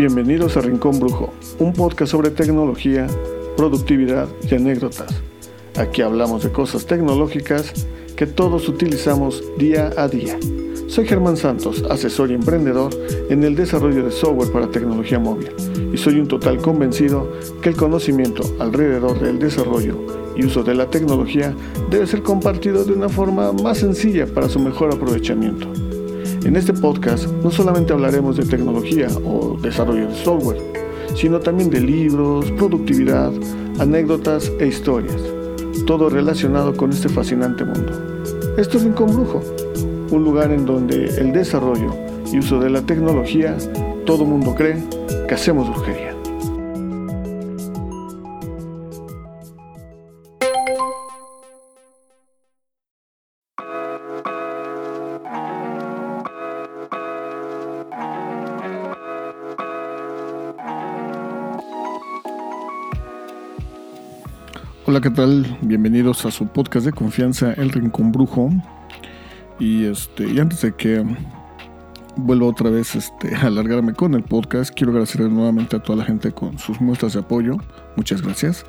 Bienvenidos a Rincón Brujo, un podcast sobre tecnología, productividad y anécdotas. Aquí hablamos de cosas tecnológicas que todos utilizamos día a día. Soy Germán Santos, asesor y emprendedor en el desarrollo de software para tecnología móvil, y soy un total convencido que el conocimiento alrededor del desarrollo y uso de la tecnología debe ser compartido de una forma más sencilla para su mejor aprovechamiento. En este podcast no solamente hablaremos de tecnología o desarrollo de software, sino también de libros, productividad, anécdotas e historias, todo relacionado con este fascinante mundo. Esto es Rincón Brujo, un lugar en donde el desarrollo y uso de la tecnología, todo mundo cree que hacemos brujería. ¿Qué tal? Bienvenidos a su podcast de confianza, El Rincón Brujo. Y este, y antes de que vuelva otra vez este, a alargarme con el podcast, quiero agradecer nuevamente a toda la gente con sus muestras de apoyo. Muchas gracias.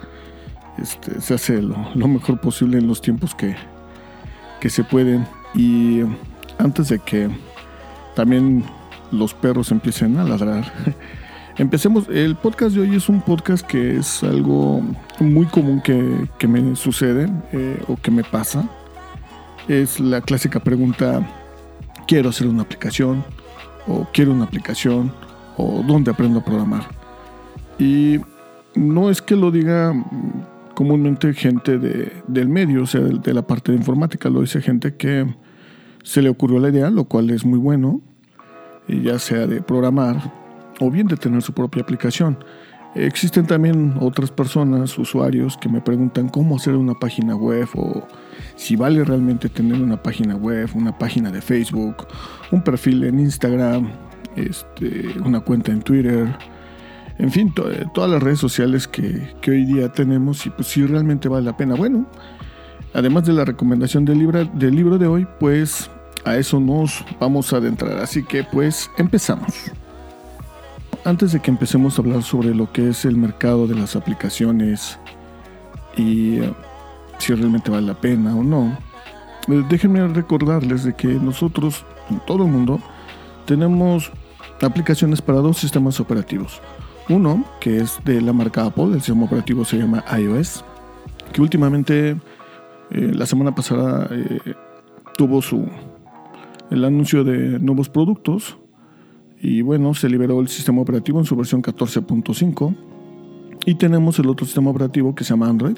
Este, se hace lo, mejor posible en los tiempos que, que se pueden. Y antes de que también los perros empiecen a ladrar. Empecemos, el podcast de hoy es un podcast que es algo muy común que, me sucede eh, o que me pasa. Es la clásica pregunta, quiero hacer una aplicación o quiero una aplicación o dónde aprendo a programar. Y no es que lo diga comúnmente gente del medio, o sea, de, de la parte de informática, lo dice gente que se le ocurrió la idea, lo cual es muy bueno, ya sea de programar o bien de tener su propia aplicación. Existen también otras personas, usuarios, que me preguntan cómo hacer una página web o si vale realmente tener una página web, una página de Facebook, un perfil en Instagram, este, una cuenta en Twitter, en fin, todas las redes sociales que, hoy día tenemos y pues si realmente vale la pena. Bueno, además de la recomendación del libro, del libro de hoy, pues a eso nos vamos a adentrar. Así que pues empezamos antes de que empecemos a hablar sobre lo que es el mercado de las aplicaciones y eh, si realmente vale la pena o no, eh, déjenme recordarles de que nosotros, en todo el mundo, tenemos aplicaciones para dos sistemas operativos. Uno, que es de la marca Apple, el sistema operativo se llama iOS, que últimamente, eh, la semana pasada, tuvo su el anuncio de nuevos productos y bueno, se liberó el sistema operativo en su versión 14.5. Y tenemos el otro sistema operativo que se llama Android,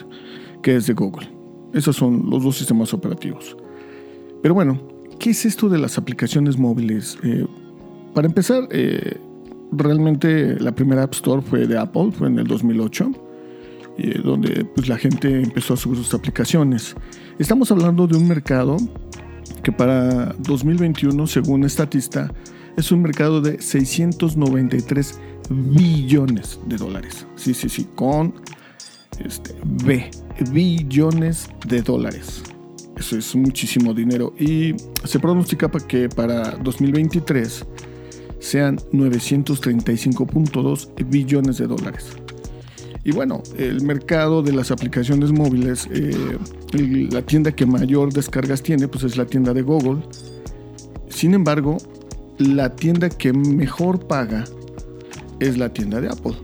que es de Google. Esos son los dos sistemas operativos. Pero bueno, ¿qué es esto de las aplicaciones móviles? Eh, para empezar, eh, realmente la primera App Store fue de Apple, fue en el 2008, eh, donde pues, la gente empezó a subir sus aplicaciones. Estamos hablando de un mercado que para 2021, según Statista, es un mercado de 693 billones de dólares. Sí, sí, sí, con este, B, billones de dólares. Eso es muchísimo dinero. Y se pronostica que para 2023 sean 935.2 billones de dólares. Y bueno, el mercado de las aplicaciones móviles, eh, la tienda que mayor descargas tiene, pues es la tienda de Google. Sin embargo, la tienda que mejor paga es la tienda de Apple.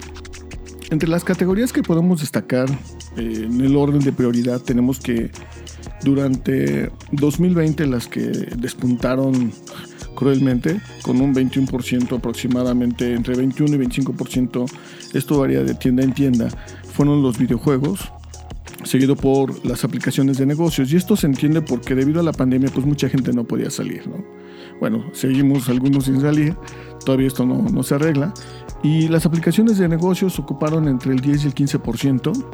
Entre las categorías que podemos destacar eh, en el orden de prioridad tenemos que durante 2020 las que despuntaron cruelmente con un 21% aproximadamente entre 21 y 25% esto varía de tienda en tienda fueron los videojuegos seguido por las aplicaciones de negocios y esto se entiende porque debido a la pandemia pues mucha gente no podía salir ¿no? Bueno, seguimos algunos sin salir, todavía esto no, se arregla. Y las aplicaciones de negocios ocuparon entre el 10 y el 15%,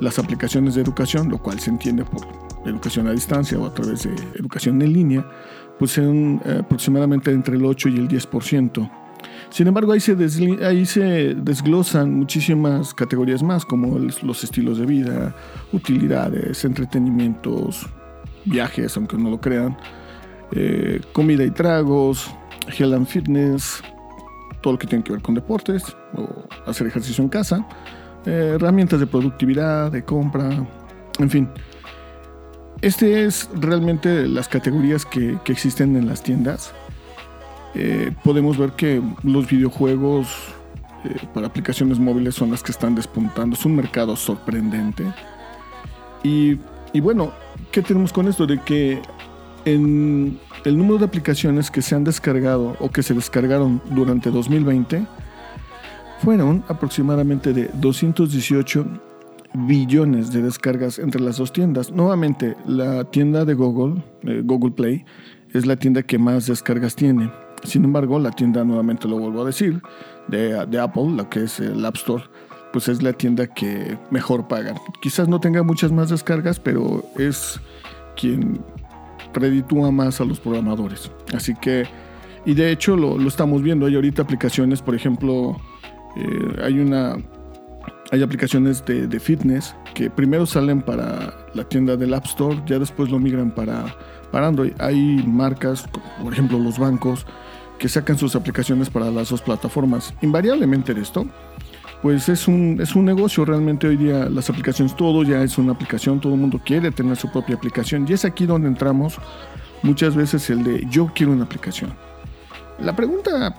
las aplicaciones de educación, lo cual se entiende por educación a distancia o a través de educación en línea, son eh, aproximadamente entre el 8 y el 10%. Sin embargo, ahí se, ahí se desglosan muchísimas categorías más, como los estilos de vida, utilidades, entretenimientos, viajes, aunque no lo crean, eh, comida y tragos, Hell and Fitness, todo lo que tiene que ver con deportes o hacer ejercicio en casa, eh, herramientas de productividad, de compra, en fin. Este es realmente las categorías que, existen en las tiendas. Eh, podemos ver que los videojuegos eh, para aplicaciones móviles son las que están despuntando. Es un mercado sorprendente. Y, y bueno, ¿qué tenemos con esto? De que en el número de aplicaciones que se han descargado o que se descargaron durante 2020 fueron aproximadamente de 218 billones de descargas entre las dos tiendas. Nuevamente, la tienda de Google, eh, Google Play, es la tienda que más descargas tiene. Sin embargo, la tienda, nuevamente lo vuelvo a decir, de, de Apple, la que es el App Store, pues es la tienda que mejor paga. Quizás no tenga muchas más descargas, pero es quien reditúa más a los programadores. Así que, y de hecho lo, estamos viendo, hay ahorita aplicaciones, por ejemplo, eh, hay una, hay aplicaciones de, fitness que primero salen para la tienda del App Store, ya después lo migran para, para Android. Hay marcas, por ejemplo los bancos, que sacan sus aplicaciones para las dos plataformas. Invariablemente de esto, pues es un, es un negocio realmente hoy día las aplicaciones, todo ya es una aplicación, todo el mundo quiere tener su propia aplicación y es aquí donde entramos muchas veces el de yo quiero una aplicación. La pregunta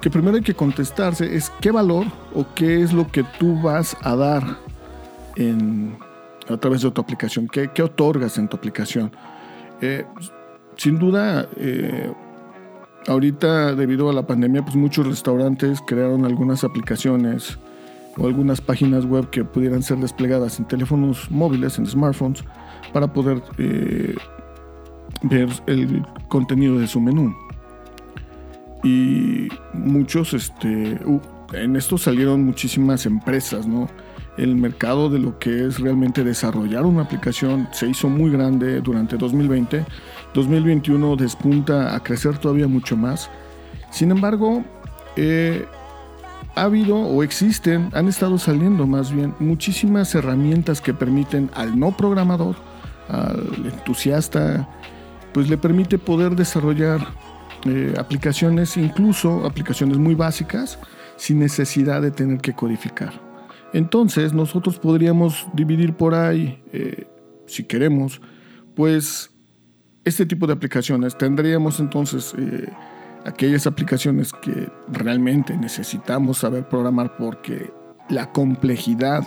que primero hay que contestarse es qué valor o qué es lo que tú vas a dar en, a través de tu aplicación, qué, qué otorgas en tu aplicación. Eh, sin duda, eh, ahorita debido a la pandemia, pues muchos restaurantes crearon algunas aplicaciones o algunas páginas web que pudieran ser desplegadas en teléfonos móviles, en smartphones, para poder eh, ver el contenido de su menú. Y muchos, este, en esto salieron muchísimas empresas, ¿no? El mercado de lo que es realmente desarrollar una aplicación se hizo muy grande durante 2020 2021 despunta a crecer todavía mucho más. Sin embargo, eh, ha habido o existen, han estado saliendo más bien muchísimas herramientas que permiten al no programador, al entusiasta, pues le permite poder desarrollar eh, aplicaciones, incluso aplicaciones muy básicas, sin necesidad de tener que codificar. Entonces nosotros podríamos dividir por ahí, eh, si queremos, pues este tipo de aplicaciones, tendríamos entonces eh, aquellas aplicaciones que realmente necesitamos saber programar porque la complejidad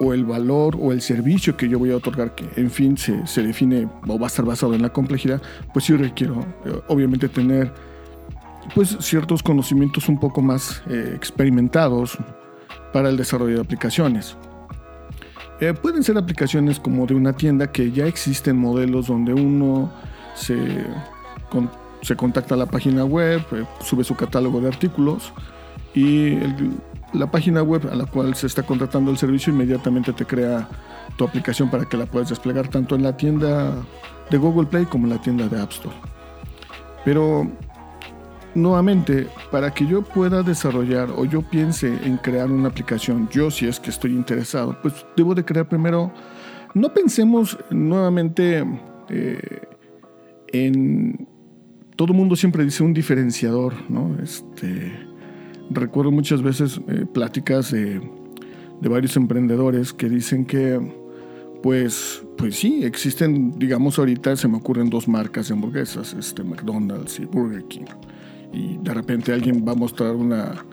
o el valor o el servicio que yo voy a otorgar, que en fin se, se define o va a estar basado en la complejidad, pues sí requiero eh, obviamente tener pues ciertos conocimientos un poco más eh, experimentados para el desarrollo de aplicaciones. Eh, pueden ser aplicaciones como de una tienda que ya existen modelos donde uno se, se contacta a la página web, eh, sube su catálogo de artículos y la página web a la cual se está contratando el servicio inmediatamente te crea tu aplicación para que la puedas desplegar tanto en la tienda de Google Play como en la tienda de App Store. Pero nuevamente, para que yo pueda desarrollar o yo piense en crear una aplicación, yo si es que estoy interesado, pues debo de crear primero, no pensemos nuevamente eh, en, todo mundo siempre dice un diferenciador, ¿no? Este, recuerdo muchas veces eh, pláticas de, de varios emprendedores que dicen que pues, pues sí, existen, digamos ahorita se me ocurren dos marcas de hamburguesas, este, McDonald's y Burger King y de repente alguien va a mostrar una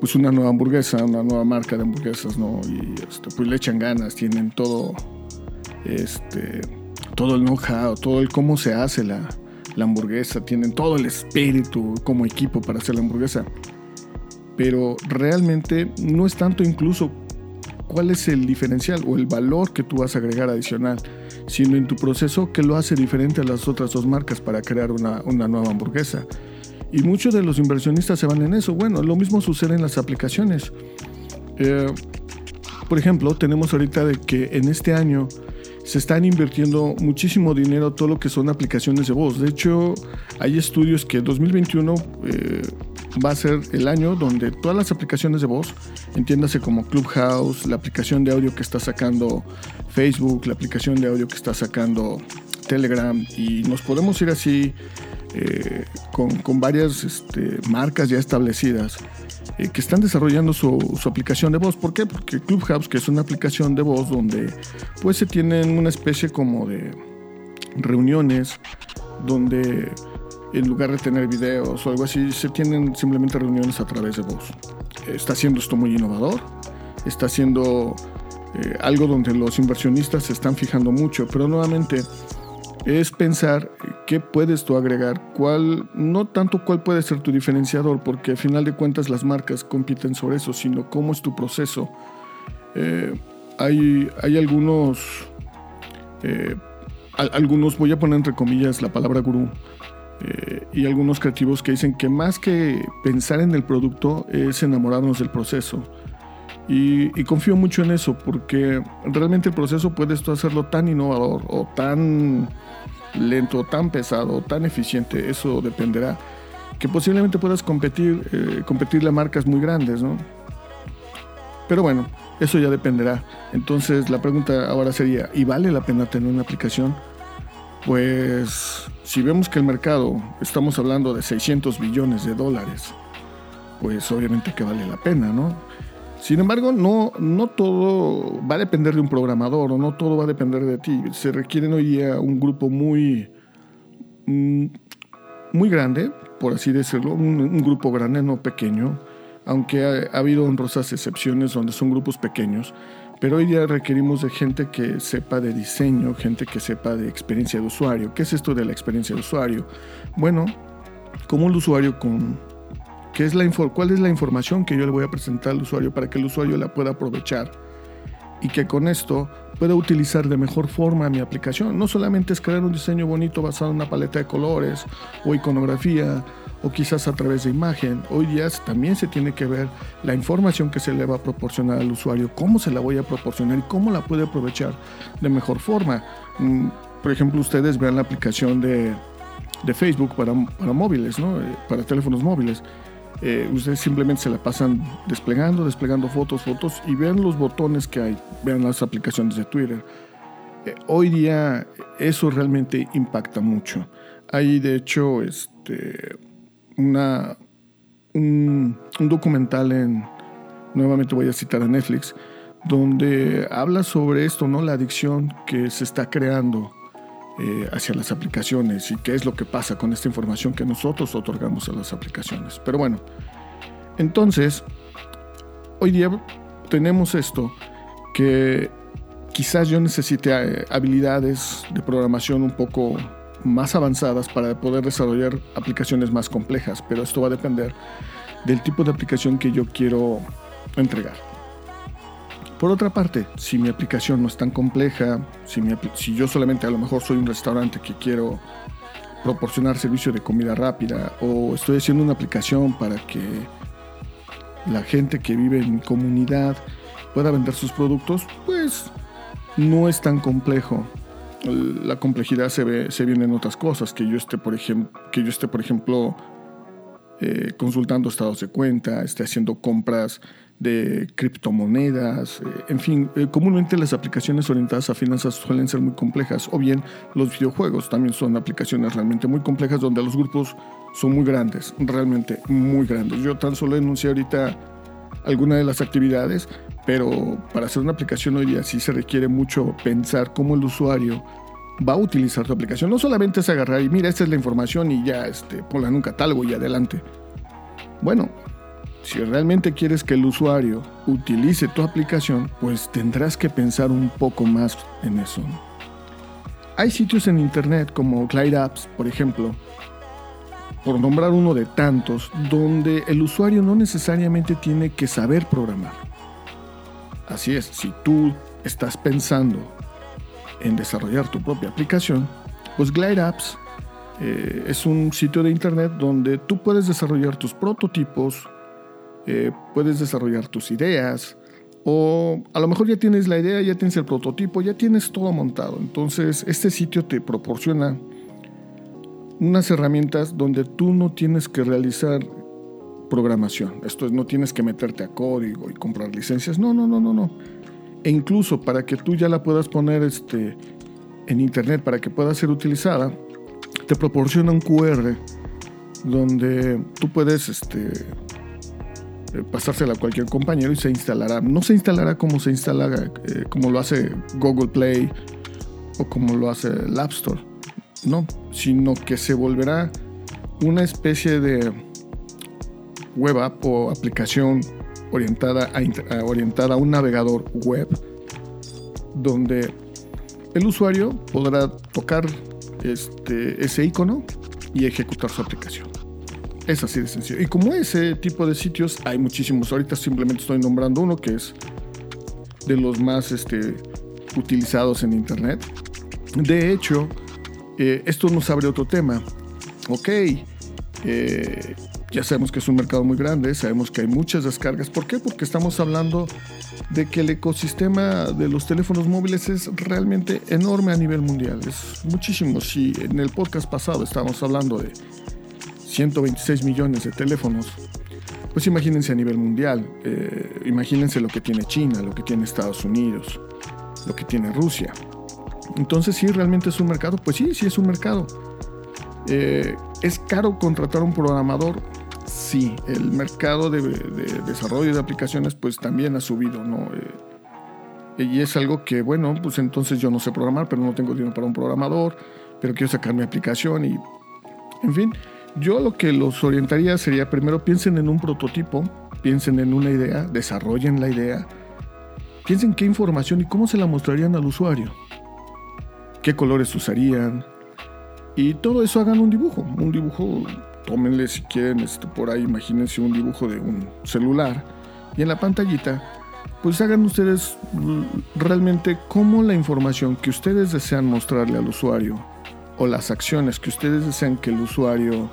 pues una nueva hamburguesa, una nueva marca de hamburguesas, ¿no? Y este, pues le echan ganas, tienen todo este todo el know-how, todo el cómo se hace la, la hamburguesa, tienen todo el espíritu como equipo para hacer la hamburguesa. Pero realmente no es tanto incluso cuál es el diferencial o el valor que tú vas a agregar adicional, sino en tu proceso que lo hace diferente a las otras dos marcas para crear una, una nueva hamburguesa. Y muchos de los inversionistas se van en eso. Bueno, lo mismo sucede en las aplicaciones. Eh, por ejemplo, tenemos ahorita de que en este año se están invirtiendo muchísimo dinero todo lo que son aplicaciones de voz. De hecho, hay estudios que 2021 eh, va a ser el año donde todas las aplicaciones de voz, entiéndase como Clubhouse, la aplicación de audio que está sacando Facebook, la aplicación de audio que está sacando Telegram, y nos podemos ir así eh, con, varias este, marcas ya establecidas eh, que están desarrollando su, aplicación de voz. ¿Por qué? Porque Clubhouse, que es una aplicación de voz donde pues se tienen una especie como de reuniones donde en lugar de tener videos o algo así, se tienen simplemente reuniones a través de voz. Está haciendo esto muy innovador, está haciendo eh, algo donde los inversionistas se están fijando mucho, pero nuevamente es pensar qué puedes tú agregar, cuál, no tanto cuál puede ser tu diferenciador, porque al final de cuentas las marcas compiten sobre eso, sino cómo es tu proceso. Eh, hay, hay algunos, eh, algunos, voy a poner entre comillas la palabra gurú, eh, y algunos creativos que dicen que más que pensar en el producto es enamorarnos del proceso. Y, y, confío mucho en eso porque realmente el proceso puedes tú hacerlo tan innovador o tan lento, tan pesado, tan eficiente, eso dependerá. Que posiblemente puedas competir, eh, competirle a marcas muy grandes, ¿no? Pero bueno, eso ya dependerá. Entonces la pregunta ahora sería, ¿y vale la pena tener una aplicación? Pues si vemos que el mercado, estamos hablando de 600 billones de dólares, pues obviamente que vale la pena, ¿no? Sin embargo, no, no todo va a depender de un programador o no todo va a depender de ti. Se requiere hoy día un grupo muy, mm, muy grande, por así decirlo, un, grupo grande, no pequeño, aunque ha, habido honrosas excepciones donde son grupos pequeños, pero hoy día requerimos de gente que sepa de diseño, gente que sepa de experiencia de usuario. ¿Qué es esto de la experiencia de usuario? Bueno, como el usuario con es la cuál es la información que yo le voy a presentar al usuario para que el usuario la pueda aprovechar y que con esto pueda utilizar de mejor forma mi aplicación. No solamente es crear un diseño bonito basado en una paleta de colores o iconografía o quizás a través de imagen. Hoy día también se tiene que ver la información que se le va a proporcionar al usuario, cómo se la voy a proporcionar y cómo la puede aprovechar de mejor forma. Mm, por ejemplo, ustedes vean la aplicación de, Facebook para, para móviles, ¿no? Eh, para teléfonos móviles. Eh, ustedes simplemente se la pasan desplegando, desplegando fotos, fotos y vean los botones que hay, vean las aplicaciones de Twitter. Eh, hoy día eso realmente impacta mucho. Hay de hecho este, una, un, un documental en, nuevamente voy a citar a Netflix, donde habla sobre esto, ¿no? La adicción que se está creando eh, hacia las aplicaciones y qué es lo que pasa con esta información que nosotros otorgamos a las aplicaciones. Pero bueno, entonces, hoy día tenemos esto que quizás yo necesite eh, habilidades de programación un poco más avanzadas para poder desarrollar aplicaciones más complejas, pero esto va a depender del tipo de aplicación que yo quiero entregar. Por otra parte, si mi aplicación no es tan compleja, si, yo solamente a lo mejor soy un restaurante que quiero proporcionar servicio de comida rápida o estoy haciendo una aplicación para que la gente que vive en mi comunidad pueda vender sus productos, pues no es tan complejo. La complejidad se ve, se viene en otras cosas, que yo esté, por ejemplo, que yo esté, por ejemplo, eh, consultando estados de cuenta, esté haciendo compras de criptomonedas, eh, en fin, eh, comúnmente las aplicaciones orientadas a finanzas suelen ser muy complejas, o bien los videojuegos también son aplicaciones realmente muy complejas donde los grupos son muy grandes, realmente muy grandes. Yo tan solo enuncié ahorita alguna de las actividades, pero para hacer una aplicación hoy día sí se requiere mucho pensar cómo el usuario va a utilizar tu aplicación. No solamente es agarrar y mira, esta es la información y ya este, ponla en un catálogo y adelante. Bueno, si realmente quieres que el usuario utilice tu aplicación, pues tendrás que pensar un poco más en eso. Hay sitios en internet como Glide Apps, por ejemplo, por nombrar uno de tantos, donde el usuario no necesariamente tiene que saber programar. Así es, si tú estás pensando en desarrollar tu propia aplicación, pues Glide Apps eh, es un sitio de internet donde tú puedes desarrollar tus prototipos, eh, puedes desarrollar tus ideas, o a lo mejor ya tienes la idea, ya tienes el prototipo, ya tienes todo montado. Entonces, este sitio te proporciona unas herramientas donde tú no tienes que realizar programación. Esto es, no tienes que meterte a código y comprar licencias. No, no, no, no, no. E incluso para que tú ya la puedas poner este, en internet, para que pueda ser utilizada, te proporciona un QR donde tú puedes este, pasársela a cualquier compañero y se instalará. No se instalará como se instala, eh, como lo hace Google Play o como lo hace el App Store, no, sino que se volverá una especie de web app o aplicación orientada a, orientada a un navegador web donde el usuario podrá tocar este, ese icono y ejecutar su aplicación. Es así de sencillo. Y como ese tipo de sitios hay muchísimos. Ahorita simplemente estoy nombrando uno que es de los más este, utilizados en Internet. De hecho, eh, esto nos abre otro tema. Ok, eh, ya sabemos que es un mercado muy grande, sabemos que hay muchas descargas. ¿Por qué? Porque estamos hablando de que el ecosistema de los teléfonos móviles es realmente enorme a nivel mundial. Es muchísimo. Si en el podcast pasado estábamos hablando de 126 millones de teléfonos, pues imagínense a nivel mundial, eh, imagínense lo que tiene China, lo que tiene Estados Unidos, lo que tiene Rusia. Entonces, si realmente es un mercado, pues sí, sí es un mercado. Eh, ¿Es caro contratar un programador? Sí, el mercado de, desarrollo de aplicaciones pues también ha subido, ¿no? Eh, y es algo que, bueno, pues entonces yo no sé programar, pero no tengo dinero para un programador, pero quiero sacar mi aplicación y, en fin, yo lo que los orientaría sería primero piensen en un prototipo, piensen en una idea, desarrollen la idea, piensen qué información y cómo se la mostrarían al usuario, qué colores usarían y todo eso hagan un dibujo, un dibujo, tómenle si quieren este, por ahí, imagínense un dibujo de un celular y en la pantallita pues hagan ustedes realmente cómo la información que ustedes desean mostrarle al usuario o las acciones que ustedes desean que el usuario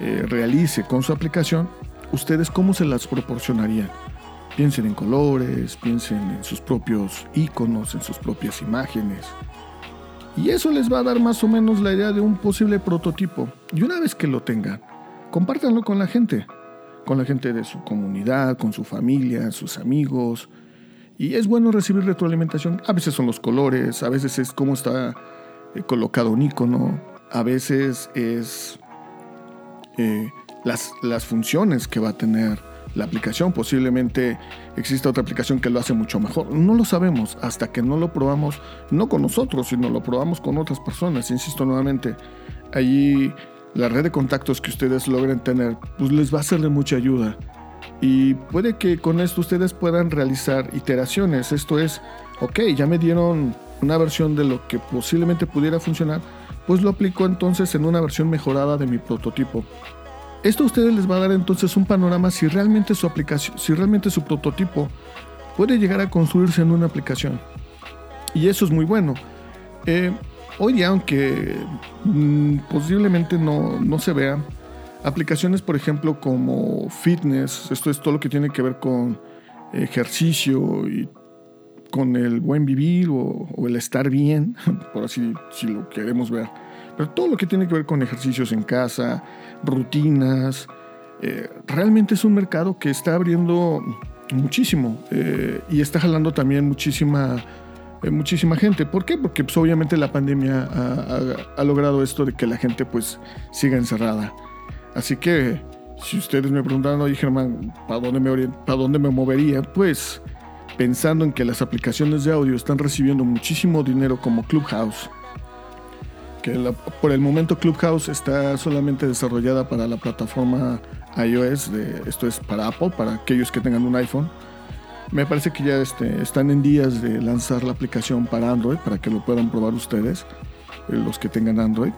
eh, realice con su aplicación, ¿ustedes cómo se las proporcionarían? Piensen en colores, piensen en sus propios iconos, en sus propias imágenes. Y eso les va a dar más o menos la idea de un posible prototipo. Y una vez que lo tengan, compártanlo con la gente, con la gente de su comunidad, con su familia, sus amigos. Y es bueno recibir retroalimentación. A veces son los colores, a veces es cómo está eh, colocado un icono, a veces es eh, las, las funciones que va a tener la aplicación. Posiblemente exista otra aplicación que lo hace mucho mejor. No lo sabemos hasta que no lo probamos, no con nosotros, sino lo probamos con otras personas. Insisto nuevamente, allí la red de contactos que ustedes logren tener, pues les va a ser de mucha ayuda. Y puede que con esto ustedes puedan realizar iteraciones. Esto es, ok, ya me dieron una versión de lo que posiblemente pudiera funcionar pues lo aplico entonces en una versión mejorada de mi prototipo. Esto a ustedes les va a dar entonces un panorama si realmente su aplicación, si realmente su prototipo puede llegar a construirse en una aplicación. Y eso es muy bueno. Eh, hoy día, aunque mm, posiblemente no, no se vea, aplicaciones, por ejemplo, como fitness, esto es todo lo que tiene que ver con ejercicio y con el buen vivir o, el estar bien, por así si lo queremos ver. Pero todo lo que tiene que ver con ejercicios en casa, rutinas, eh, realmente es un mercado que está abriendo muchísimo eh, y está jalando también muchísima, eh, muchísima gente. ¿Por qué? Porque pues, obviamente la pandemia ha, logrado esto de que la gente pues siga encerrada. Así que si ustedes me preguntan, oye Germán, ¿para dónde me, ¿para dónde me movería? Pues pensando en que las aplicaciones de audio están recibiendo muchísimo dinero como Clubhouse, que por el momento Clubhouse está solamente desarrollada para la plataforma iOS, esto es para Apple, para aquellos que tengan un iPhone. Me parece que ya este, están en días de lanzar la aplicación para Android, para que lo puedan probar ustedes, eh, los que tengan Android.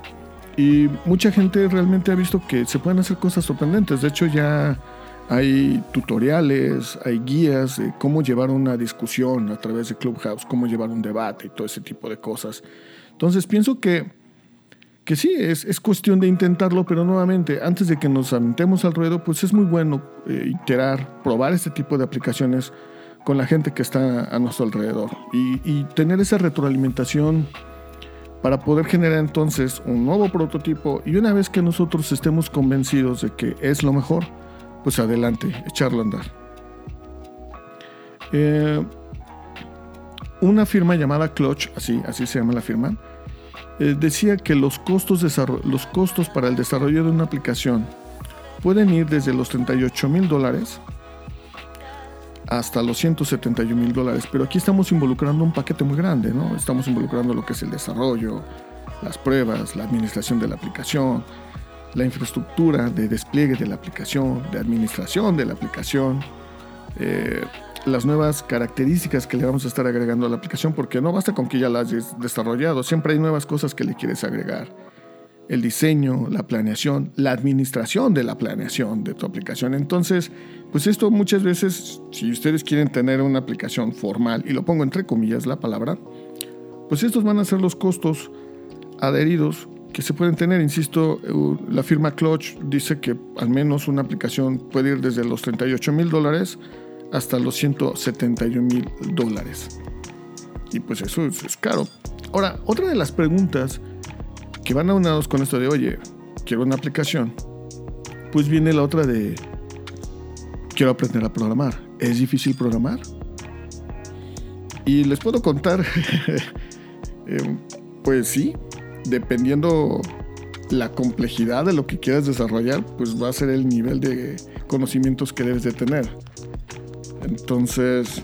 Y mucha gente realmente ha visto que se pueden hacer cosas sorprendentes. De hecho, ya hay tutoriales, hay guías de cómo llevar una discusión a través de Clubhouse, cómo llevar un debate y todo ese tipo de cosas. Entonces pienso que, que sí, es, es cuestión de intentarlo, pero nuevamente, antes de que nos aventemos al ruedo, pues es muy bueno eh, iterar, probar este tipo de aplicaciones con la gente que está a nuestro alrededor y, y tener esa retroalimentación para poder generar entonces un nuevo prototipo y una vez que nosotros estemos convencidos de que es lo mejor, pues adelante, echarlo a andar. Eh, una firma llamada Clutch, así, así se llama la firma, eh, decía que los costos, los costos para el desarrollo de una aplicación pueden ir desde los 38 mil dólares hasta los 171 mil dólares. Pero aquí estamos involucrando un paquete muy grande, ¿no? Estamos involucrando lo que es el desarrollo, las pruebas, la administración de la aplicación, la infraestructura de despliegue de la aplicación, de administración de la aplicación, eh, las nuevas características que le vamos a estar agregando a la aplicación, porque no basta con que ya la hayas desarrollado, siempre hay nuevas cosas que le quieres agregar. El diseño, la planeación, la administración de la planeación de tu aplicación. Entonces, pues esto muchas veces, si ustedes quieren tener una aplicación formal, y lo pongo entre comillas la palabra, pues estos van a ser los costos adheridos que se pueden tener. Insisto, la firma Clutch dice que al menos una aplicación puede ir desde los 38 mil dólares hasta los 171 mil dólares. Y pues eso es, caro. Ahora, otra de las preguntas que van aunados con esto de, oye, quiero una aplicación, pues viene la otra de, quiero aprender a programar. ¿Es difícil programar? Y les puedo contar, eh, pues sí, dependiendo la complejidad de lo que quieras desarrollar, pues va a ser el nivel de conocimientos que debes de tener. Entonces,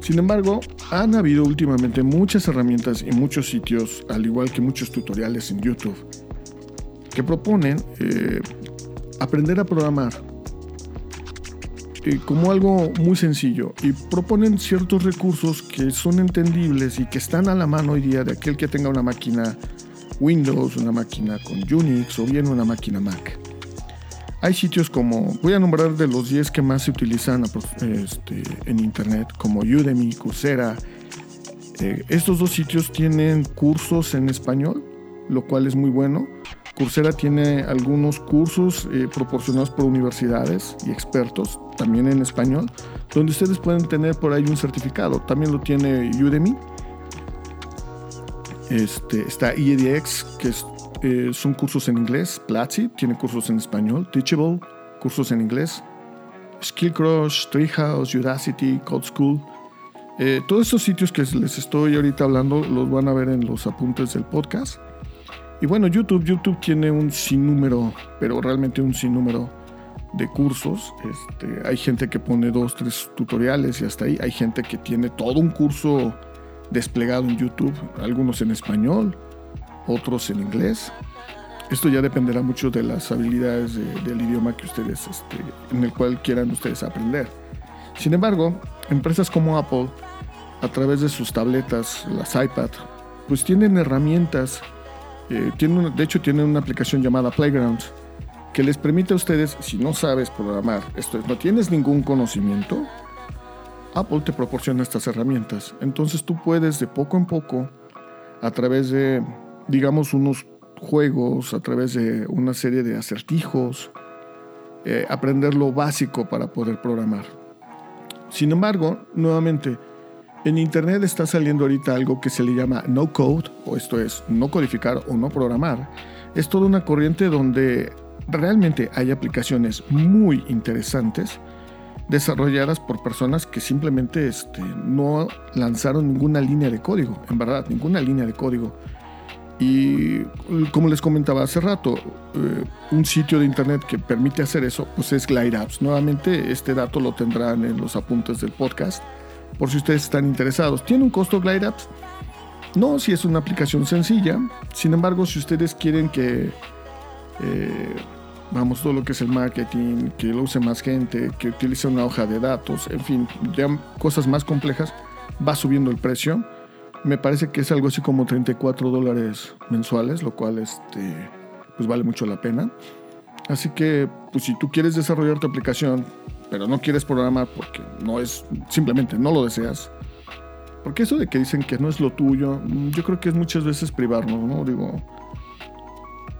sin embargo, han habido últimamente muchas herramientas y muchos sitios, al igual que muchos tutoriales en YouTube, que proponen eh, aprender a programar eh, como algo muy sencillo y proponen ciertos recursos que son entendibles y que están a la mano hoy día de aquel que tenga una máquina Windows, una máquina con Unix o bien una máquina Mac. Hay sitios como, voy a nombrar de los 10 que más se utilizan este, en Internet, como Udemy, Coursera. Eh, estos dos sitios tienen cursos en español, lo cual es muy bueno. Coursera tiene algunos cursos eh, proporcionados por universidades y expertos, también en español, donde ustedes pueden tener por ahí un certificado. También lo tiene Udemy este, está EDX, que eh, son cursos en inglés. Platzi tiene cursos en español. Teachable, cursos en inglés. Skillcrush, Treehouse, Udacity, Code School. Eh, todos estos sitios que les estoy ahorita hablando los van a ver en los apuntes del podcast. Y bueno, YouTube, YouTube tiene un sinnúmero, pero realmente un sinnúmero de cursos. Este, hay gente que pone dos, tres tutoriales y hasta ahí. Hay gente que tiene todo un curso desplegado en YouTube, algunos en español, otros en inglés. Esto ya dependerá mucho de las habilidades del idioma que ustedes, este, en el cual quieran ustedes aprender. Sin embargo, empresas como Apple, a través de sus tabletas, las iPad, pues tienen herramientas, eh, tienen, de hecho tienen una aplicación llamada Playgrounds, que les permite a ustedes, si no sabes programar, esto es, no tienes ningún conocimiento, Apple te proporciona estas herramientas. Entonces tú puedes de poco en poco, a través de, digamos, unos juegos, a través de una serie de acertijos, eh, aprender lo básico para poder programar. Sin embargo, nuevamente, en Internet está saliendo ahorita algo que se le llama no code, o esto es, no codificar o no programar. Es toda una corriente donde realmente hay aplicaciones muy interesantes desarrolladas por personas que simplemente este, no lanzaron ninguna línea de código, en verdad, ninguna línea de código. Y como les comentaba hace rato, eh, un sitio de internet que permite hacer eso, pues es Glide Apps. Nuevamente, este dato lo tendrán en los apuntes del podcast, por si ustedes están interesados. ¿Tiene un costo Glide Apps? No, si es una aplicación sencilla. Sin embargo, si ustedes quieren que eh, vamos, todo lo que es el marketing, que lo use más gente, que utilice una hoja de datos, en fin, ya cosas más complejas, va subiendo el precio. Me parece que es algo así como 34 dólares mensuales, lo cual este, pues vale mucho la pena. Así que, pues si tú quieres desarrollar tu aplicación, pero no quieres programar porque no es, simplemente no lo deseas, porque eso de que dicen que no es lo tuyo, yo creo que es muchas veces privarnos, ¿no? Digo,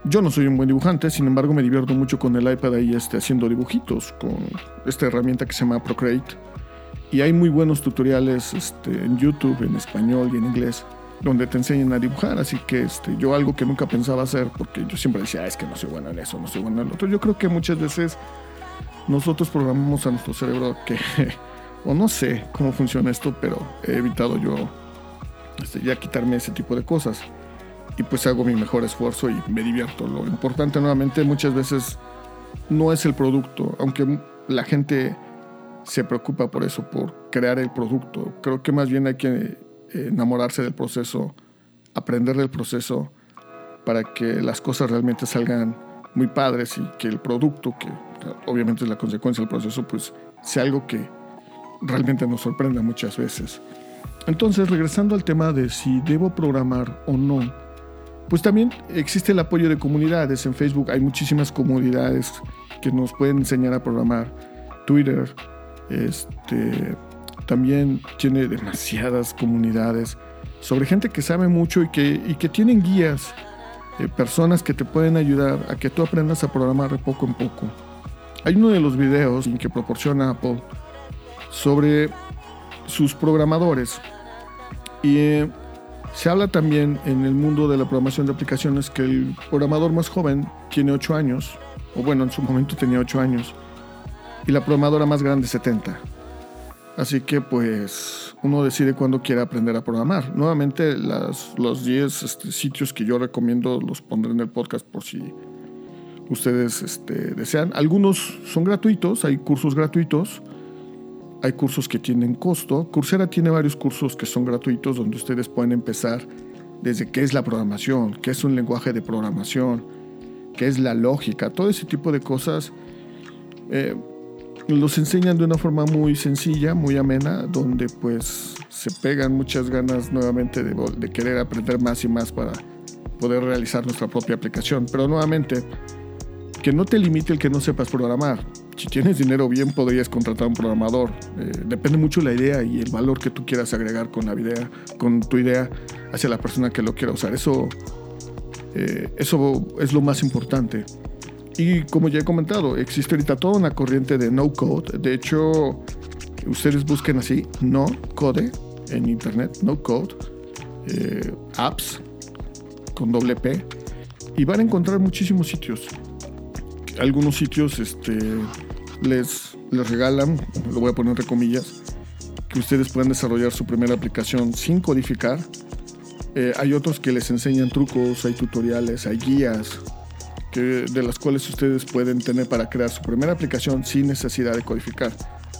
yo no soy un buen dibujante, sin embargo me divierto mucho con el iPad ahí este, haciendo dibujitos con esta herramienta que se llama Procreate. Y hay muy buenos tutoriales este, en YouTube, en español y en inglés, donde te enseñan a dibujar. Así que este, yo algo que nunca pensaba hacer, porque yo siempre decía, ah, es que no soy bueno en eso, no soy bueno en lo otro. Yo creo que muchas veces nosotros programamos a nuestro cerebro que, o no sé cómo funciona esto, pero he evitado yo este, ya quitarme ese tipo de cosas. Y pues hago mi mejor esfuerzo y me divierto. Lo importante nuevamente muchas veces no es el producto, aunque la gente se preocupa por eso, por crear el producto. Creo que más bien hay que eh, enamorarse del proceso, aprender del proceso para que las cosas realmente salgan muy padres y que el producto, que obviamente es la consecuencia del proceso, pues sea algo que realmente nos sorprenda muchas veces. Entonces, regresando al tema de si debo programar o no, pues también existe el apoyo de comunidades. En Facebook hay muchísimas comunidades que nos pueden enseñar a programar. Twitter, este, también tiene demasiadas comunidades sobre gente que sabe mucho y que, y que tienen guías, eh, personas que te pueden ayudar a que tú aprendas a programar de poco en poco. Hay uno de los videos que proporciona Apple sobre sus programadores y eh, se habla también en el mundo de la programación de aplicaciones que el programador más joven tiene 8 años, o bueno, en su momento tenía 8 años, y la programadora más grande 70. Así que pues uno decide cuándo quiere aprender a programar. Nuevamente los 10 este, sitios que yo recomiendo los pondré en el podcast por si ustedes este, desean. Algunos son gratuitos, hay cursos gratuitos, hay cursos que tienen costo. Coursera tiene varios cursos que son gratuitos donde ustedes pueden empezar desde qué es la programación, qué es un lenguaje de programación, qué es la lógica, todo ese tipo de cosas. Eh, los enseñan de una forma muy sencilla, muy amena, donde pues se pegan muchas ganas nuevamente de, de, querer aprender más y más para poder realizar nuestra propia aplicación. Pero nuevamente, que no te limite el que no sepas programar. Si tienes dinero bien podrías contratar a un programador. Eh, depende mucho la idea y el valor que tú quieras agregar con la idea, con tu idea hacia la persona que lo quiera usar. Eso, eh, eso es lo más importante. Y como ya he comentado, existe ahorita toda una corriente de no code. De hecho, ustedes busquen así, no code en internet, no code, eh, apps con doble P, y van a encontrar muchísimos sitios. Algunos sitios este, les, les regalan, lo voy a poner entre comillas, que ustedes puedan desarrollar su primera aplicación sin codificar. Eh, hay otros que les enseñan trucos, hay tutoriales, hay guías, que, de las cuales ustedes pueden tener para crear su primera aplicación sin necesidad de codificar.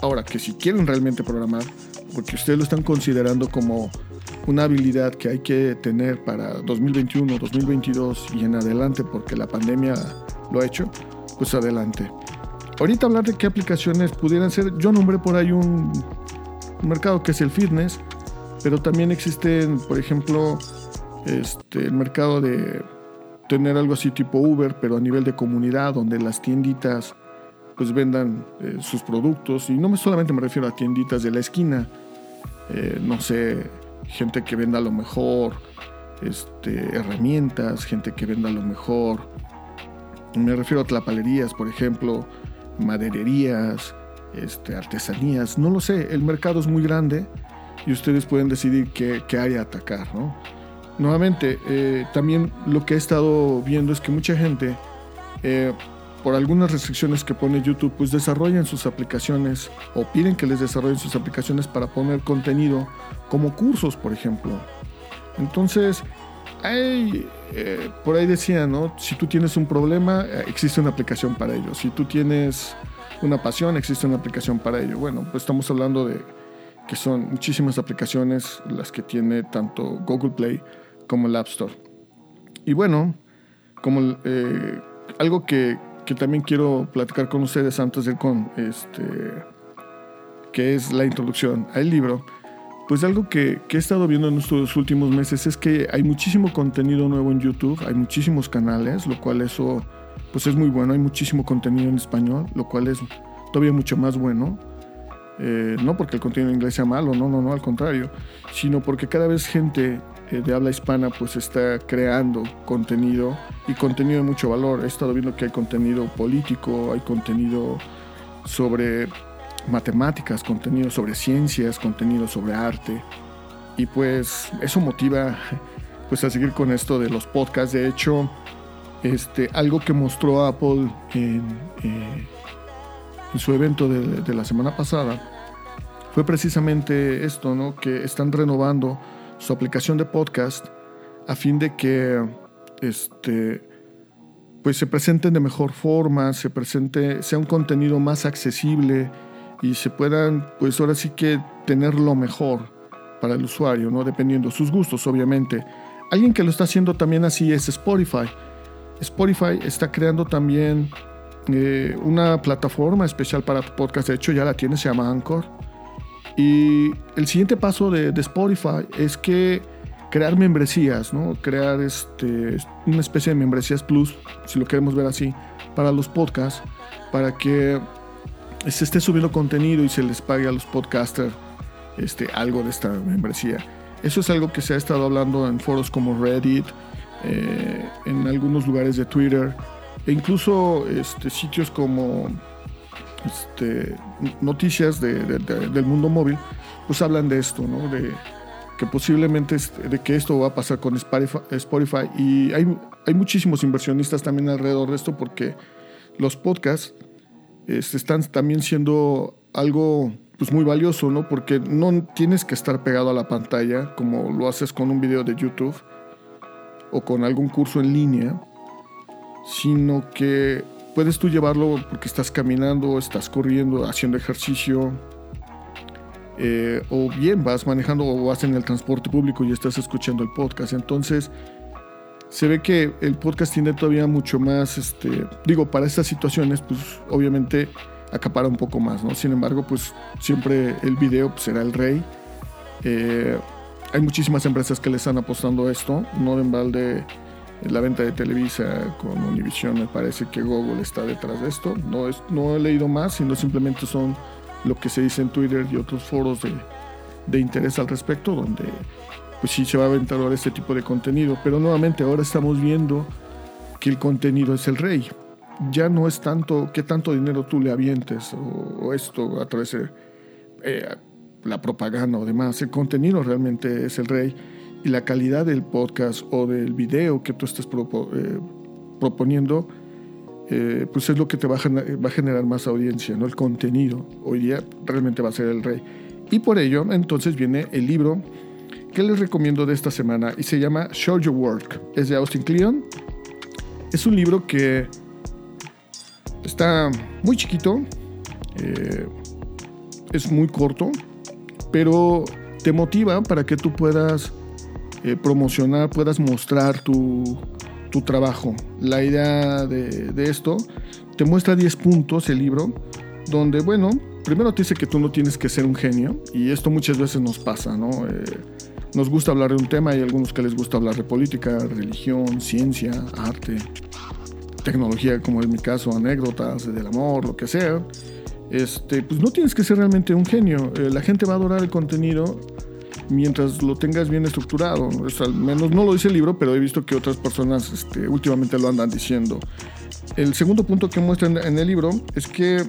Ahora, que si quieren realmente programar, porque ustedes lo están considerando como una habilidad que hay que tener para 2021, 2022 y en adelante, porque la pandemia lo ha hecho, pues adelante. Ahorita hablar de qué aplicaciones pudieran ser, yo nombré por ahí un, mercado que es el fitness, pero también existen, por ejemplo, este, el mercado de tener algo así tipo Uber, pero a nivel de comunidad, donde las tienditas pues vendan eh, sus productos. Y no solamente me refiero a tienditas de la esquina, eh, no sé, gente que venda lo mejor, este, herramientas, gente que venda lo mejor. Me refiero a tlapalerías, por ejemplo, madererías, este, artesanías, no lo sé, el mercado es muy grande y ustedes pueden decidir qué, qué área atacar, ¿no? nuevamente, eh, también lo que he estado viendo es que mucha gente, eh, por algunas restricciones que pone YouTube, pues desarrollan sus aplicaciones o piden que les desarrollen sus aplicaciones para poner contenido como cursos, por ejemplo. Entonces, hay, eh, por ahí decía, ¿no? Si tú tienes un problema, existe una aplicación para ello. Si tú tienes una pasión, existe una aplicación para ello. Bueno, pues estamos hablando de que son muchísimas aplicaciones las que tiene tanto Google Play como el App Store. Y bueno, como eh, algo que, también quiero platicar con ustedes antes de ir con este, que es la introducción al libro, pues algo que, he estado viendo en estos últimos meses es que hay muchísimo contenido nuevo en YouTube, hay muchísimos canales, lo cual eso pues es muy bueno, hay muchísimo contenido en español, lo cual es todavía mucho más bueno. Eh, no porque el contenido en inglés sea malo, no, no, no, al contrario, sino porque cada vez gente eh, de habla hispana pues está creando contenido y contenido de mucho valor. He estado viendo que hay contenido político, hay contenido sobre matemáticas, contenido sobre ciencias, contenido sobre arte y pues eso motiva pues a seguir con esto de los podcasts. De hecho, este, algo que mostró Apple en, eh, en su evento de, de, la semana pasada fue precisamente esto, ¿no? Que están renovando su aplicación de podcast a fin de que este, pues se presenten de mejor forma, se presente, sea un contenido más accesible y se puedan, pues ahora sí que tener lo mejor para el usuario, ¿no? Dependiendo de sus gustos, obviamente. Alguien que lo está haciendo también así es Spotify. Spotify está creando también eh, una plataforma especial para podcast. De hecho, ya la tiene, se llama Anchor. Y el siguiente paso de, de Spotify es que crear membresías, ¿no? Crear este, una especie de membresías plus, si lo queremos ver así, para los podcasts, para que se esté subiendo contenido y se les pague a los podcasters este, algo de esta membresía. Eso es algo que se ha estado hablando en foros como Reddit, eh, en algunos lugares de Twitter, e incluso este, sitios como este, noticias del mundo móvil, pues hablan de esto, ¿no? De, que posiblemente de que esto va a pasar con Spotify y hay, hay muchísimos inversionistas también alrededor de esto porque los podcasts este, están también siendo algo pues muy valioso, ¿no? Porque no tienes que estar pegado a la pantalla como lo haces con un video de YouTube o con algún curso en línea, sino que puedes tú llevarlo porque estás caminando, estás corriendo, haciendo ejercicio, eh, o bien vas manejando o vas en el transporte público y estás escuchando el podcast. Entonces, se ve que el podcast tiene todavía mucho más, este, digo, para estas situaciones, pues obviamente acapara un poco más, ¿no? Sin embargo, pues siempre el video pues, será el rey. Eh, hay muchísimas empresas que le están apostando esto, no en balde la venta de Televisa con Univision, me parece que Google está detrás de esto. No, es, no he leído más, sino simplemente son lo que se dice en Twitter y otros foros de, de interés al respecto, donde pues sí se va a aventar ahora este tipo de contenido. Pero nuevamente ahora estamos viendo que el contenido es el rey. Ya no es tanto qué tanto dinero tú le avientes o, esto a través de eh, la propaganda o demás. El contenido realmente es el rey y la calidad del podcast o del video que tú estés eh, proponiendo eh, pues es lo que te va a, va a, generar más audiencia, ¿no? El contenido hoy día realmente va a ser el rey. Y por ello, entonces viene el libro que les recomiendo de esta semana y se llama Show Your Work. Es de Austin Kleon. Es un libro que está muy chiquito, eh, es muy corto, pero te motiva para que tú puedas eh, promocionar, puedas mostrar tu, tu trabajo. La idea de, esto te muestra 10 puntos el libro, donde, bueno, primero te dice que tú no tienes que ser un genio, y esto muchas veces nos pasa, ¿no? Eh, nos gusta hablar de un tema, hay algunos que les gusta hablar de política, religión, ciencia, arte, tecnología, como en mi caso, anécdotas del amor, lo que sea. Este, pues no tienes que ser realmente un genio. Eh, la gente va a adorar el contenido mientras lo tengas bien estructurado. al menos no lo dice el libro, pero he visto que otras personas este, últimamente lo andan diciendo. El segundo punto que muestra en el libro es que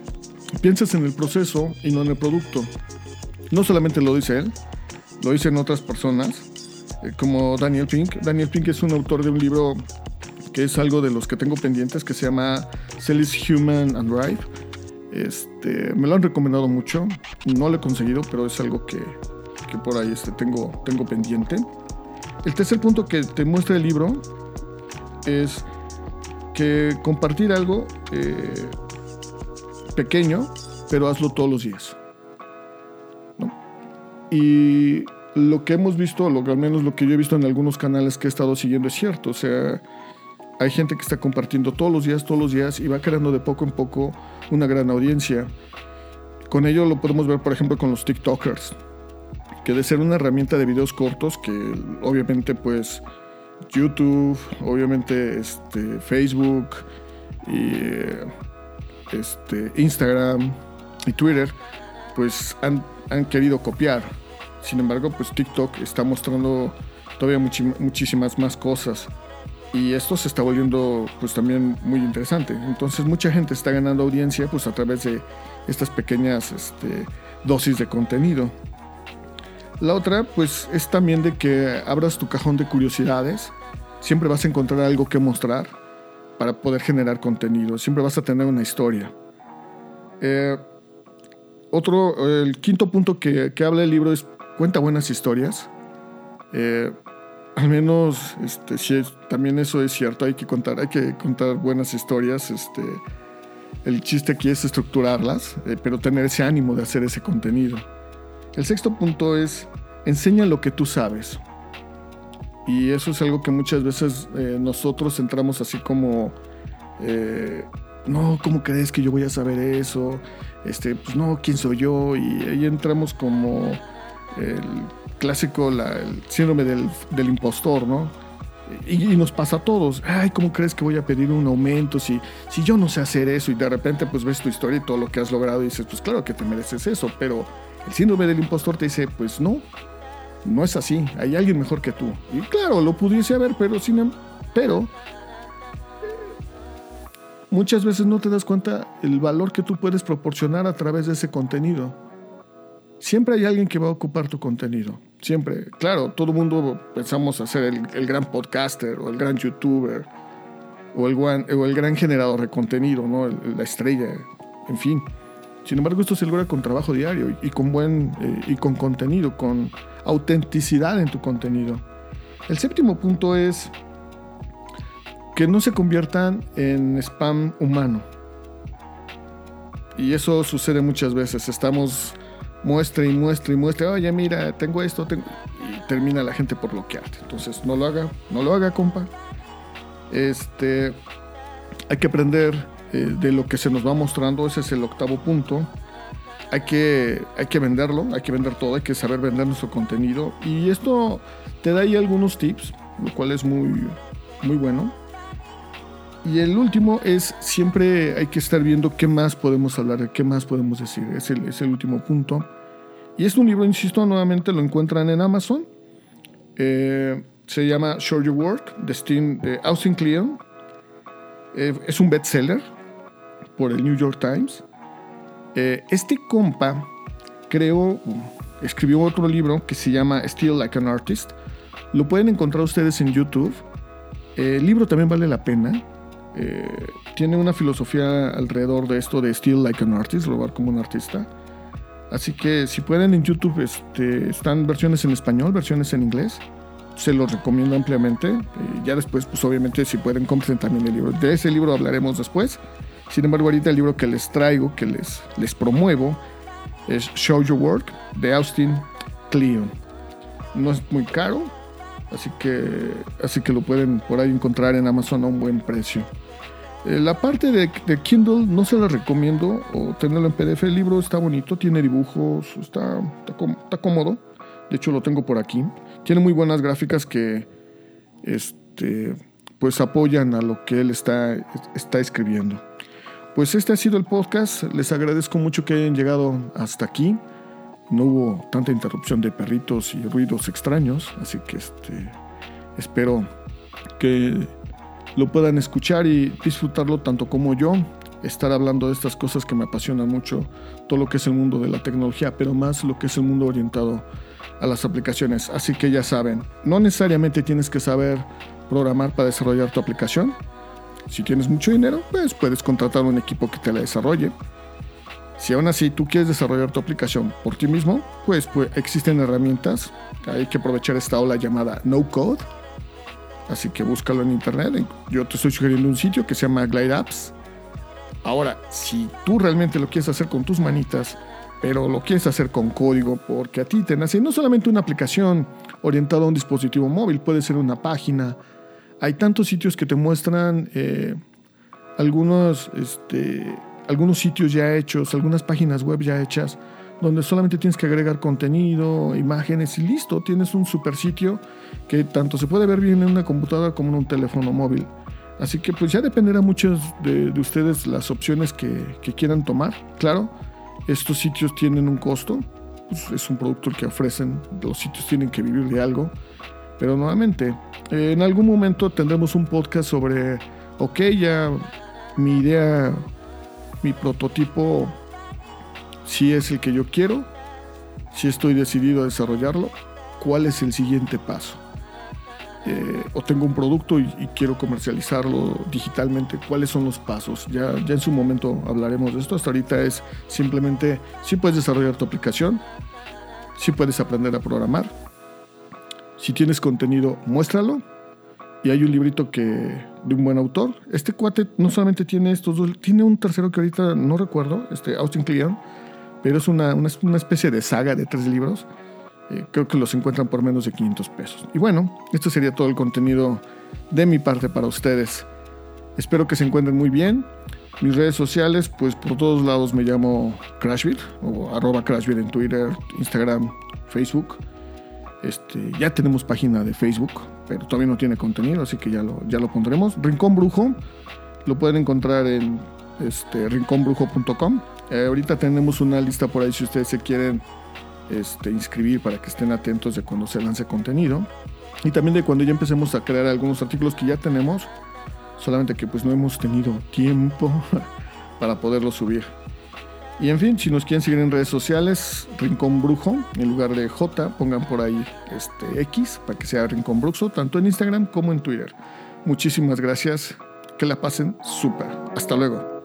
piensas en el proceso y no en el producto. No solamente lo dice él, lo dicen otras personas, eh, como Daniel Pink. Daniel Pink es un autor de un libro que es algo de los que tengo pendientes, que se llama Sell Human and Drive. Este, me lo han recomendado mucho, no lo he conseguido, pero es algo que, que por ahí este, tengo, tengo pendiente. El tercer punto que te muestra el libro es que compartir algo eh, pequeño, pero hazlo todos los días. Y lo que hemos visto, al menos lo que yo he visto en algunos canales que he estado siguiendo es cierto. O sea, hay gente que está compartiendo todos los días, todos los días y va creando de poco en poco una gran audiencia. Con ello lo podemos ver, por ejemplo, con los TikTokers que de ser una herramienta de videos cortos que obviamente pues YouTube, obviamente este, Facebook y este, Instagram y Twitter pues han, querido copiar. Sin embargo pues TikTok está mostrando todavía muchísimas más cosas y esto se está volviendo pues también muy interesante. Entonces mucha gente está ganando audiencia pues a través de estas pequeñas este, dosis de contenido. La otra, pues, es también de que abras tu cajón de curiosidades. Siempre vas a encontrar algo que mostrar para poder generar contenido. Siempre vas a tener una historia. Eh, otro, el quinto punto que, habla el libro es cuenta buenas historias. Eh, al menos este, si también eso es cierto, hay que contar, hay que contar buenas historias. Este, el chiste aquí es estructurarlas, eh, pero tener ese ánimo de hacer ese contenido. El sexto punto es enseña lo que tú sabes. Y eso es algo que muchas veces eh, nosotros entramos así como, eh, no, ¿cómo crees que yo voy a saber eso? Este, pues no, ¿quién soy yo? Y ahí entramos como el clásico, el síndrome del, impostor, ¿no? Y, nos pasa a todos. Ay, ¿cómo crees que voy a pedir un aumento si, si yo no sé hacer eso? Y de repente pues ves tu historia y todo lo que has logrado y dices, pues claro que te mereces eso, pero el síndrome del impostor te dice, pues no, no es así, hay alguien mejor que tú. Y claro, lo pudiese haber, pero, sin, em, pero muchas veces no te das cuenta el valor que tú puedes proporcionar a través de ese contenido. Siempre hay alguien que va a ocupar tu contenido. Siempre. Claro, todo el mundo pensamos hacer el, gran podcaster o el gran youtuber o el, gran generador de contenido, ¿no? la estrella, en fin. Sin embargo, esto se logra con trabajo diario con buen eh, y con contenido, con autenticidad en tu contenido. El séptimo punto es que no se conviertan en spam humano. Y eso sucede muchas veces. Estamos muestre y muestre y muestre. Oye, mira, tengo esto, tengo... y termina la gente por bloquearte. Entonces, no lo haga, no lo haga, compa. Este, hay que aprender eh, de lo que se nos va mostrando. Ese es el octavo punto. Hay que, hay que venderlo, hay que vender todo, hay que saber vender nuestro contenido. Y esto te da ahí algunos tips, lo cual es muy, muy bueno. Y el último es siempre hay que estar viendo qué más podemos hablar, qué más podemos decir. Es el, es el último punto. Y este un libro, insisto, nuevamente lo encuentran en Amazon. Eh, se llama Show Your Work de, de Austin Kleon. Eh, es un bestseller por el New York Times. Eh, este compa creó, escribió otro libro que se llama Still Like an Artist. Lo pueden encontrar ustedes en YouTube. el libro también vale la pena. Eh, tiene una filosofía alrededor de esto de Still Like an Artist, robar como un artista. Así que si pueden en YouTube este, están versiones en español, versiones en inglés. Se los recomiendo ampliamente. Eh, ya después, pues obviamente si pueden compren también el libro. De ese libro hablaremos después. Sin embargo, ahorita el libro que les traigo, que les, les promuevo, es Show Your Work de Austin Kleon. No es muy caro, así que, así que lo pueden por ahí encontrar en Amazon a un buen precio. Eh, la parte de, Kindle no se la recomiendo o tenerlo en PDF. El libro está bonito, tiene dibujos, está, está, cómodo. De hecho, lo tengo por aquí. Tiene muy buenas gráficas que este, pues apoyan a lo que él está, está escribiendo. Pues este ha sido el podcast. Les agradezco mucho que hayan llegado hasta aquí. No hubo tanta interrupción de perritos y ruidos extraños, así que este, espero que lo puedan escuchar y disfrutarlo tanto como yo, estar hablando de estas cosas que me apasionan mucho, todo lo que es el mundo de la tecnología, pero más lo que es el mundo orientado a las aplicaciones. Así que ya saben, no necesariamente tienes que saber programar para desarrollar tu aplicación. Si tienes mucho dinero, pues puedes contratar un equipo que te la desarrolle. Si aún así tú quieres desarrollar tu aplicación por ti mismo, pues, pues existen herramientas. Hay que aprovechar esta ola llamada No Code Así que búscalo en internet. Yo te estoy sugiriendo un sitio que se llama Glide Apps. Ahora, si tú realmente lo quieres hacer con tus manitas, pero lo quieres hacer con código porque a ti te nace no solamente una aplicación orientada a un dispositivo móvil, puede ser una página. Hay tantos sitios que te muestran eh, algunos, este, algunos sitios ya hechos, algunas páginas web ya hechas donde solamente tienes que agregar contenido, imágenes y listo, tienes un super sitio que tanto se puede ver bien en una computadora como en un teléfono móvil. Así que pues ya dependerá mucho de, ustedes las opciones que, quieran tomar. Claro, estos sitios tienen un costo, pues, es un producto que ofrecen, los sitios tienen que vivir de algo. Pero nuevamente, en algún momento tendremos un podcast sobre, ok, ya mi idea, mi prototipo si es el que yo quiero, si estoy decidido a desarrollarlo, cuál es el siguiente paso. Eh, o tengo un producto y, quiero comercializarlo digitalmente, cuáles son los pasos. Ya, ya en su momento hablaremos de esto. Hasta ahorita es simplemente si puedes desarrollar tu aplicación, si puedes aprender a programar, Si tienes contenido, muéstralo. Y hay un librito que de un buen autor. Este cuate no solamente tiene estos dos, tiene un tercero que ahorita no recuerdo, este Austin Kleon, pero es una, una, especie de saga de tres libros. Eh, creo que los encuentran por menos de 500 pesos. Y bueno, esto sería todo el contenido de mi parte para ustedes. Espero que se encuentren muy bien. Mis redes sociales, pues por todos lados me llamo Crashbit o arroba Crashbit en Twitter, Instagram, Facebook. Este, ya tenemos página de Facebook, pero todavía no tiene contenido, así que ya lo, ya lo pondremos. Rincón Brujo, lo pueden encontrar en este, rinconbrujo.com. Eh, ahorita tenemos una lista por ahí si ustedes se quieren este, inscribir para que estén atentos de cuando se lance contenido. Y también de cuando ya empecemos a crear algunos artículos que ya tenemos, solamente que pues no hemos tenido tiempo para poderlos subir. Y en fin, si nos quieren seguir en redes sociales, Rincón Brujo, en lugar de J, pongan por ahí este X para que sea Rincón Bruxo, tanto en Instagram como en Twitter. Muchísimas gracias, que la pasen súper. Hasta luego.